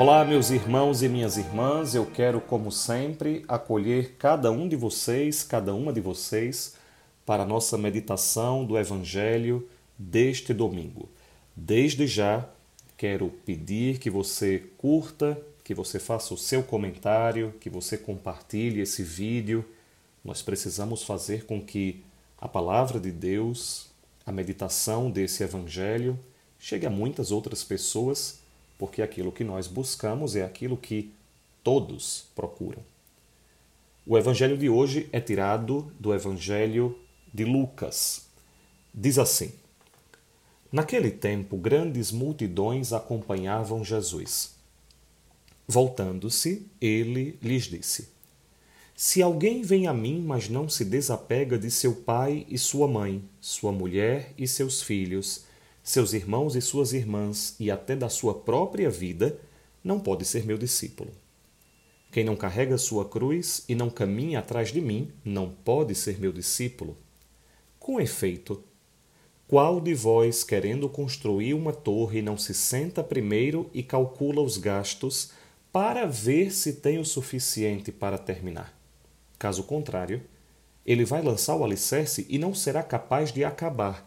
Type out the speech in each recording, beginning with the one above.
Olá, meus irmãos e minhas irmãs. Eu quero, como sempre, acolher cada um de vocês, cada uma de vocês, para a nossa meditação do Evangelho deste domingo. Desde já, quero pedir que você curta, que você faça o seu comentário, que você compartilhe esse vídeo. Nós precisamos fazer com que a palavra de Deus, a meditação desse Evangelho, chegue a muitas outras pessoas porque aquilo que nós buscamos é aquilo que todos procuram. O evangelho de hoje é tirado do evangelho de Lucas. Diz assim: Naquele tempo, grandes multidões acompanhavam Jesus. Voltando-se, ele lhes disse: Se alguém vem a mim, mas não se desapega de seu pai e sua mãe, sua mulher e seus filhos, seus irmãos e suas irmãs e até da sua própria vida, não pode ser meu discípulo. Quem não carrega sua cruz e não caminha atrás de mim, não pode ser meu discípulo. Com efeito, qual de vós, querendo construir uma torre, não se senta primeiro e calcula os gastos para ver se tem o suficiente para terminar? Caso contrário, ele vai lançar o alicerce e não será capaz de acabar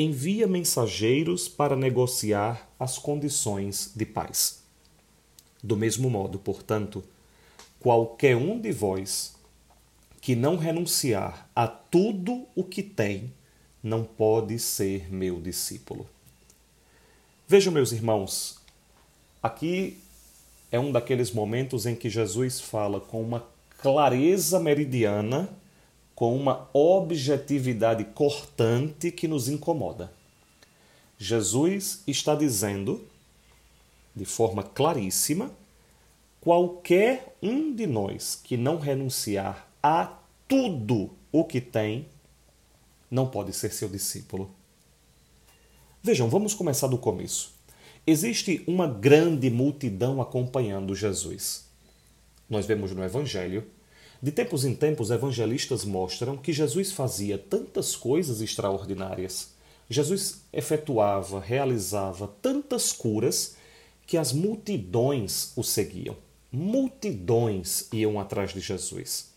envia mensageiros para negociar as condições de paz. Do mesmo modo, portanto, qualquer um de vós que não renunciar a tudo o que tem, não pode ser meu discípulo. Vejam, meus irmãos, aqui é um daqueles momentos em que Jesus fala com uma clareza meridiana com uma objetividade cortante que nos incomoda. Jesus está dizendo, de forma claríssima, qualquer um de nós que não renunciar a tudo o que tem, não pode ser seu discípulo. Vejam, vamos começar do começo. Existe uma grande multidão acompanhando Jesus. Nós vemos no Evangelho de tempos em tempos, evangelistas mostram que Jesus fazia tantas coisas extraordinárias. Jesus efetuava, realizava tantas curas que as multidões o seguiam. Multidões iam atrás de Jesus.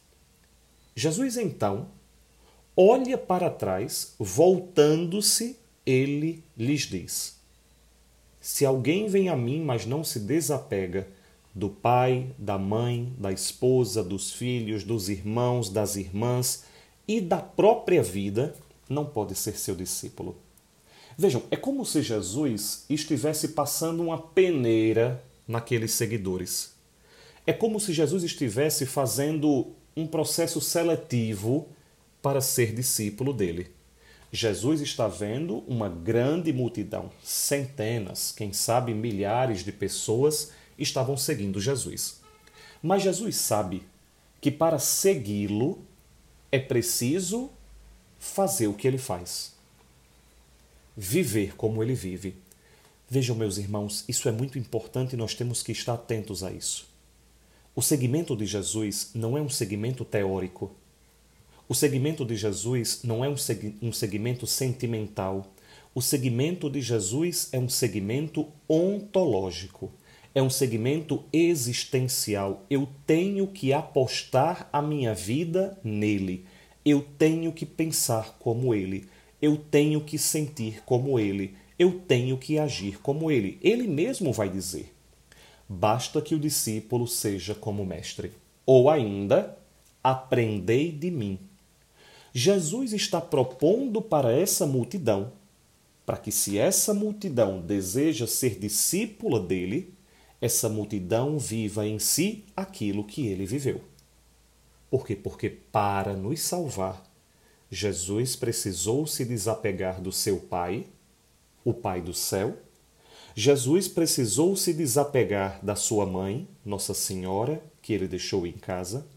Jesus então olha para trás, voltando-se, ele lhes diz: Se alguém vem a mim, mas não se desapega do pai, da mãe, da esposa, dos filhos, dos irmãos, das irmãs e da própria vida, não pode ser seu discípulo. Vejam, é como se Jesus estivesse passando uma peneira naqueles seguidores. É como se Jesus estivesse fazendo um processo seletivo para ser discípulo dele. Jesus está vendo uma grande multidão, centenas, quem sabe milhares de pessoas estavam seguindo Jesus. Mas Jesus sabe que para segui-lo é preciso fazer o que ele faz. Viver como ele vive. Vejam, meus irmãos, isso é muito importante e nós temos que estar atentos a isso. O segmento de Jesus não é um segmento teórico. O segmento de Jesus não é um, seg um segmento sentimental. O segmento de Jesus é um segmento ontológico é um segmento existencial. Eu tenho que apostar a minha vida nele. Eu tenho que pensar como ele. Eu tenho que sentir como ele. Eu tenho que agir como ele. Ele mesmo vai dizer: basta que o discípulo seja como mestre. Ou ainda, aprendei de mim. Jesus está propondo para essa multidão, para que se essa multidão deseja ser discípula dele, essa multidão viva em si aquilo que ele viveu. Por quê? Porque para nos salvar, Jesus precisou se desapegar do seu Pai, o Pai do céu, Jesus precisou se desapegar da sua mãe, Nossa Senhora, que ele deixou em casa.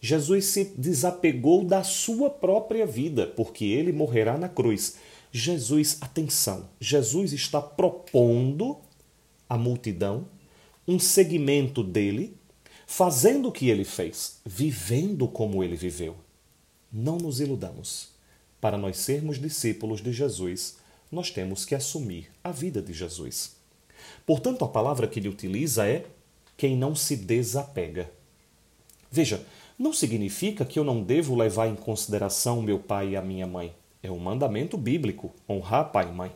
Jesus se desapegou da sua própria vida, porque ele morrerá na cruz. Jesus, atenção, Jesus está propondo à multidão um segmento dele, fazendo o que ele fez, vivendo como ele viveu. Não nos iludamos. Para nós sermos discípulos de Jesus, nós temos que assumir a vida de Jesus. Portanto, a palavra que ele utiliza é quem não se desapega. Veja, não significa que eu não devo levar em consideração meu pai e a minha mãe. É um mandamento bíblico honrar pai e mãe.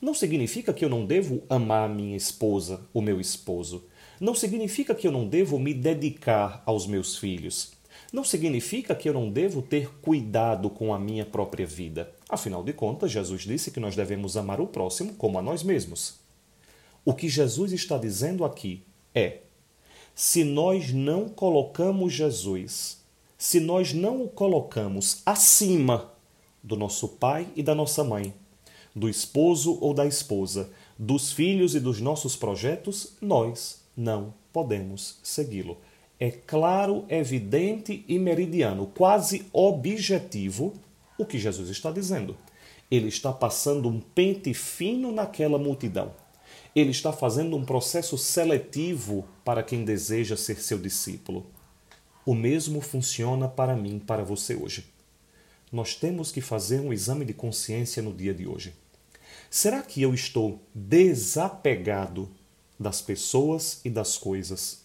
Não significa que eu não devo amar minha esposa, o meu esposo. Não significa que eu não devo me dedicar aos meus filhos. Não significa que eu não devo ter cuidado com a minha própria vida. Afinal de contas, Jesus disse que nós devemos amar o próximo como a nós mesmos. O que Jesus está dizendo aqui é: se nós não colocamos Jesus, se nós não o colocamos acima do nosso pai e da nossa mãe, do esposo ou da esposa, dos filhos e dos nossos projetos, nós não podemos segui-lo. É claro, evidente e meridiano, quase objetivo, o que Jesus está dizendo. Ele está passando um pente fino naquela multidão ele está fazendo um processo seletivo para quem deseja ser seu discípulo. O mesmo funciona para mim, para você hoje. Nós temos que fazer um exame de consciência no dia de hoje. Será que eu estou desapegado das pessoas e das coisas,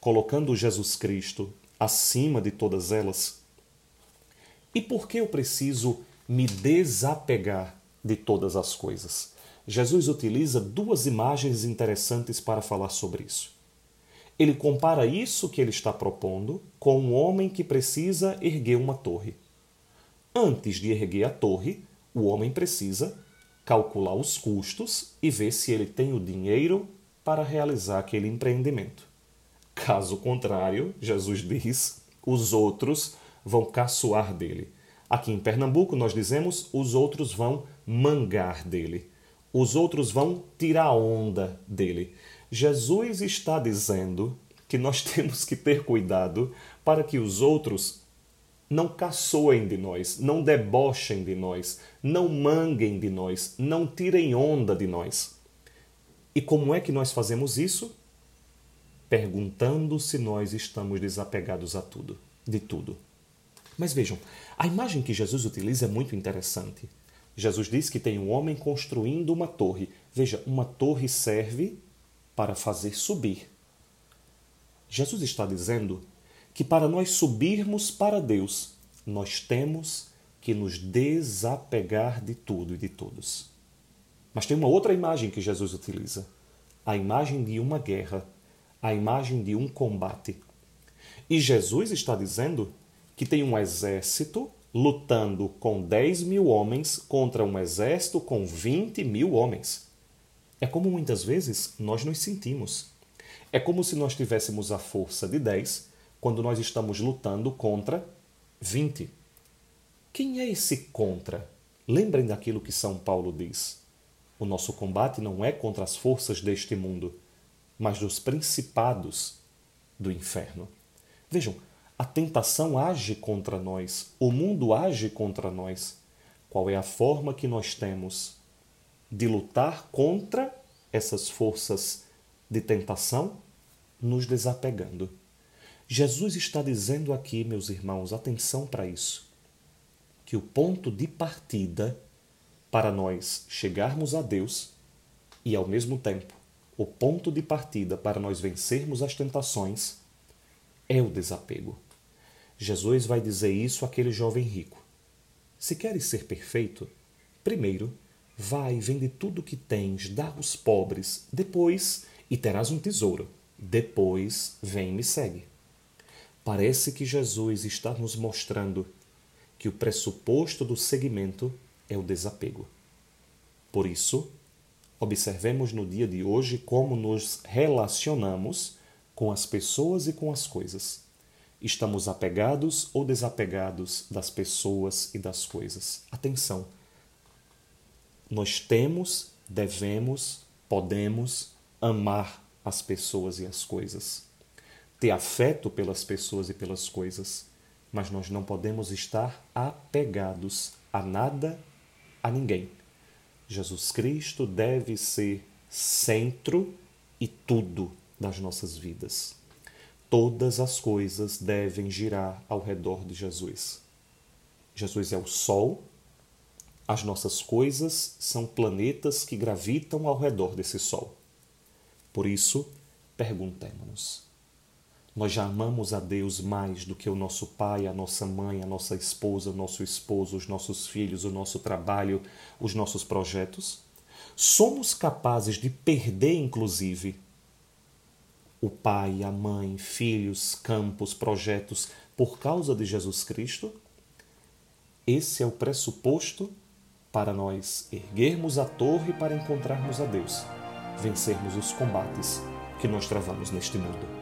colocando Jesus Cristo acima de todas elas? E por que eu preciso me desapegar de todas as coisas? Jesus utiliza duas imagens interessantes para falar sobre isso. Ele compara isso que ele está propondo com um homem que precisa erguer uma torre. Antes de erguer a torre, o homem precisa calcular os custos e ver se ele tem o dinheiro para realizar aquele empreendimento. Caso contrário, Jesus diz, os outros vão caçoar dele. Aqui em Pernambuco nós dizemos os outros vão mangar dele os outros vão tirar onda dele. Jesus está dizendo que nós temos que ter cuidado para que os outros não caçoem de nós, não debochem de nós, não manguem de nós, não tirem onda de nós. E como é que nós fazemos isso? Perguntando se nós estamos desapegados a tudo, de tudo. Mas vejam, a imagem que Jesus utiliza é muito interessante. Jesus diz que tem um homem construindo uma torre. Veja, uma torre serve para fazer subir. Jesus está dizendo que para nós subirmos para Deus, nós temos que nos desapegar de tudo e de todos. Mas tem uma outra imagem que Jesus utiliza: a imagem de uma guerra, a imagem de um combate. E Jesus está dizendo que tem um exército lutando com 10 mil homens contra um exército com 20 mil homens. É como muitas vezes nós nos sentimos. É como se nós tivéssemos a força de 10 quando nós estamos lutando contra 20. Quem é esse contra? Lembrem daquilo que São Paulo diz. O nosso combate não é contra as forças deste mundo, mas dos principados do inferno. Vejam, a tentação age contra nós, o mundo age contra nós. Qual é a forma que nós temos de lutar contra essas forças de tentação? Nos desapegando. Jesus está dizendo aqui, meus irmãos, atenção para isso, que o ponto de partida para nós chegarmos a Deus e, ao mesmo tempo, o ponto de partida para nós vencermos as tentações é o desapego. Jesus vai dizer isso àquele jovem rico. Se queres ser perfeito, primeiro vai, vende tudo o que tens, dá aos pobres, depois, e terás um tesouro. Depois, vem e me segue. Parece que Jesus está nos mostrando que o pressuposto do seguimento é o desapego. Por isso, observemos no dia de hoje como nos relacionamos com as pessoas e com as coisas. Estamos apegados ou desapegados das pessoas e das coisas? Atenção! Nós temos, devemos Podemos amar as pessoas e as coisas, ter afeto pelas pessoas e pelas coisas, mas nós não podemos estar apegados a nada, a ninguém. Jesus Cristo deve ser centro e tudo das nossas vidas. Todas as coisas devem girar ao redor de Jesus. Jesus é o Sol, as nossas coisas são planetas que gravitam ao redor desse Sol. Por isso, perguntemos-nos: nós já amamos a Deus mais do que o nosso pai, a nossa mãe, a nossa esposa, o nosso esposo, os nossos filhos, o nosso trabalho, os nossos projetos? Somos capazes de perder, inclusive, o pai, a mãe, filhos, campos, projetos por causa de Jesus Cristo? Esse é o pressuposto para nós erguermos a torre para encontrarmos a Deus, vencermos os combates que nós travamos neste mundo.